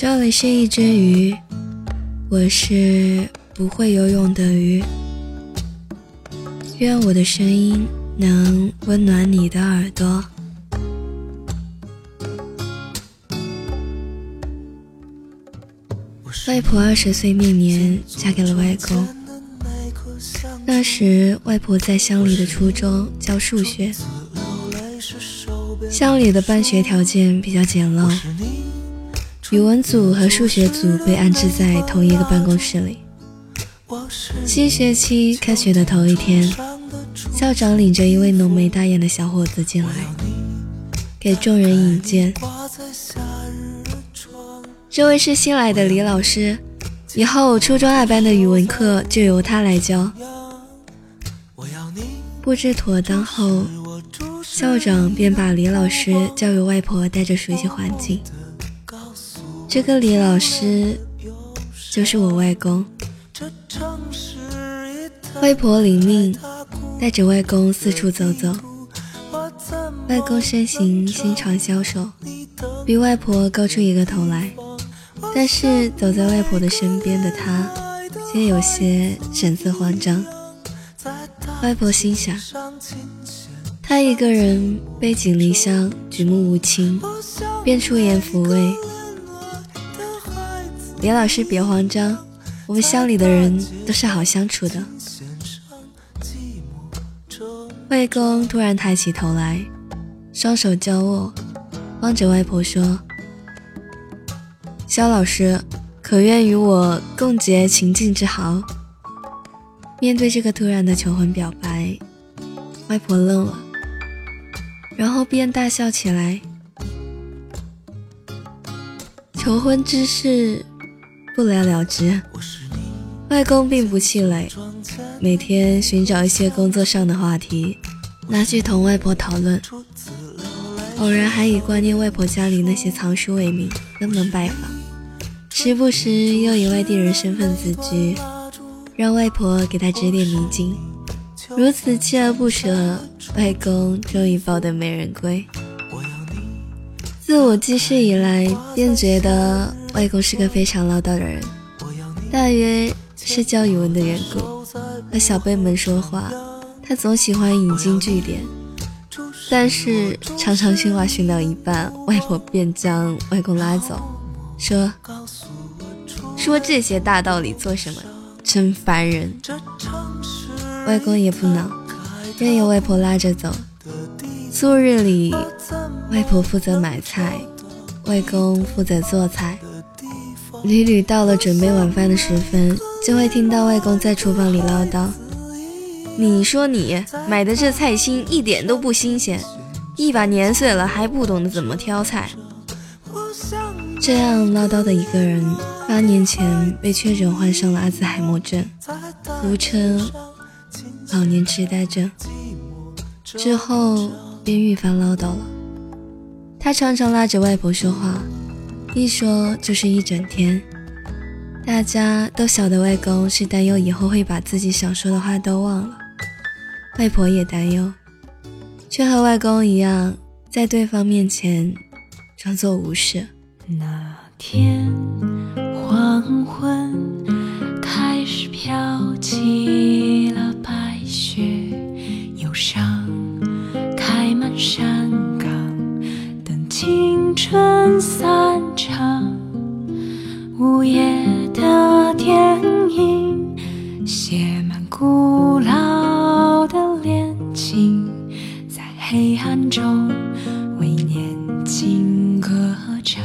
这里是一只鱼，我是不会游泳的鱼。愿我的声音能温暖你的耳朵。外婆二十岁那年嫁给了外公，那时外婆在乡里的初中教数学，乡里的办学条件比较简陋。语文组和数学组被安置在同一个办公室里。新学期开学的头一天，校长领着一位浓眉大眼的小伙子进来，给众人引荐。这位是新来的李老师，以后初中二班的语文课就由他来教。布置妥当后，校长便把李老师交给外婆带着熟悉环境。这个李老师就是我外公。外婆领命，带着外公四处走走。外公身形纤长消瘦，比外婆高出一个头来。但是走在外婆的身边的他，却有些神色慌张。外婆心想，他一个人背井离乡，举目无亲，便出言抚慰。李老师，别慌张，我们乡里的人都是好相处的。外公突然抬起头来，双手交握，望着外婆说：“肖老师，可愿与我共结秦晋之好？”面对这个突然的求婚表白，外婆愣了，然后便大笑起来。求婚之事。不了了之，外公并不气馁，每天寻找一些工作上的话题，拿去同外婆讨论。偶然还以挂念外婆家里那些藏书为名，登门拜访，时不时又以外地人身份自居，让外婆给他指点迷津。如此锲而不舍，外公终于抱得美人归。自我记事以来，便觉得。外公是个非常唠叨的人，大约是教语文的缘故。和小辈们说话，他总喜欢引经据典。但是常常训话训到一半，外婆便将外公拉走，说：“说这些大道理做什么？真烦人。”外公也不恼，任由外婆拉着走。素日里，外婆负责买菜，外公负责做菜。屡屡到了准备晚饭的时分，就会听到外公在厨房里唠叨：“你说你买的这菜心一点都不新鲜，一把年岁了还不懂得怎么挑菜。”这样唠叨的一个人，八年前被确诊患上了阿兹海默症，俗称老年痴呆症，之后便愈发唠叨了。他常常拉着外婆说话。一说就是一整天，大家都晓得外公是担忧以后会把自己想说的话都忘了，外婆也担忧，却和外公一样，在对方面前装作无视。那天古老的恋情，在黑暗中为年轻歌唱。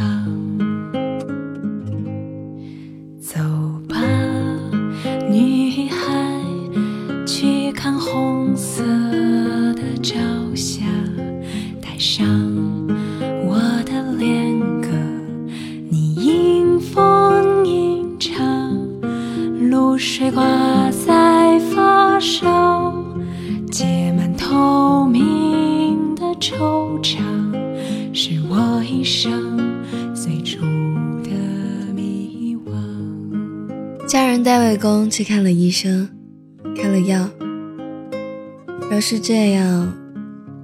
走吧，女孩，去看红色的朝霞，带上我的恋歌，你吟风吟唱，露。水挂家人带外公去看了医生，开了药。要是这样，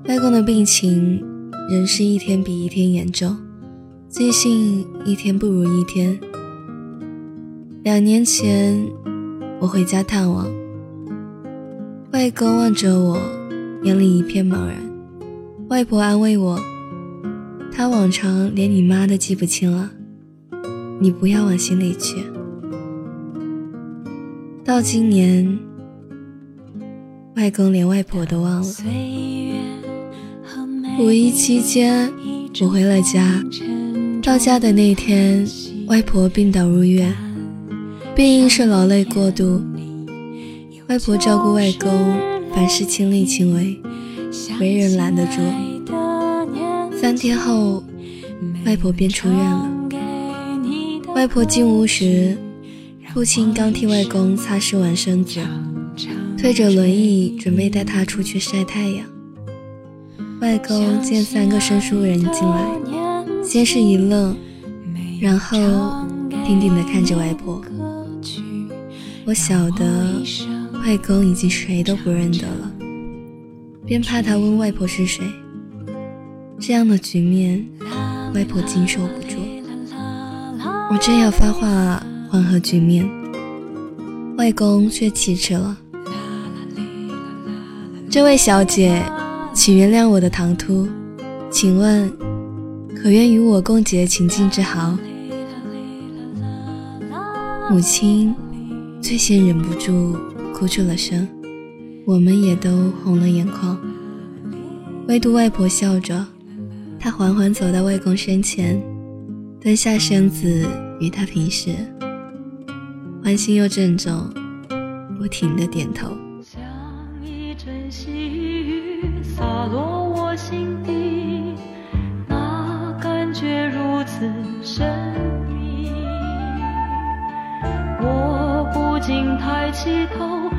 外公的病情仍是一天比一天严重，记性一天不如一天。两年前，我回家探望，外公望着我，眼里一片茫然。外婆安慰我：“他往常连你妈都记不清了，你不要往心里去。”到今年，外公连外婆都忘了。五一期间，我回了家，到家的那天，外婆病倒入院。病因是劳累过度，外婆照顾外公，凡事亲力亲为，没人拦得住。三天后，外婆便出院了。外婆进屋时，父亲刚替外公擦拭完身子，推着轮椅准备带他出去晒太阳。外公见三个生疏人进来，先是一愣，然后定定地看着外婆。我晓得外公已经谁都不认得了，便怕他问外婆是谁。这样的局面，外婆经受不住。我正要发话缓和局面，外公却启齿了：“这位小姐，请原谅我的唐突，请问可愿与我共结秦晋之好？”母亲。最先忍不住哭出了声，我们也都红了眼眶。唯独外婆笑着，她缓缓走到外公身前，蹲下身子与他平视，欢心又郑重，不停的点头。像一阵细雨洒落我心底，那感觉如此神秘。我不禁抬起头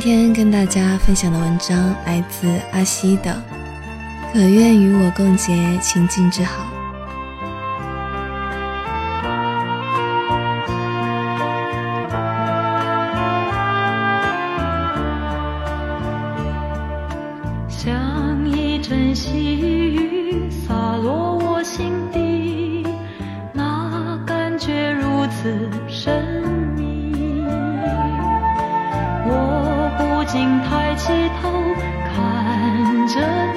今天跟大家分享的文章来自阿西的《可愿与我共结秦晋之好》。像一阵细雨洒落我心底，那感觉如此神秘。静抬起头看着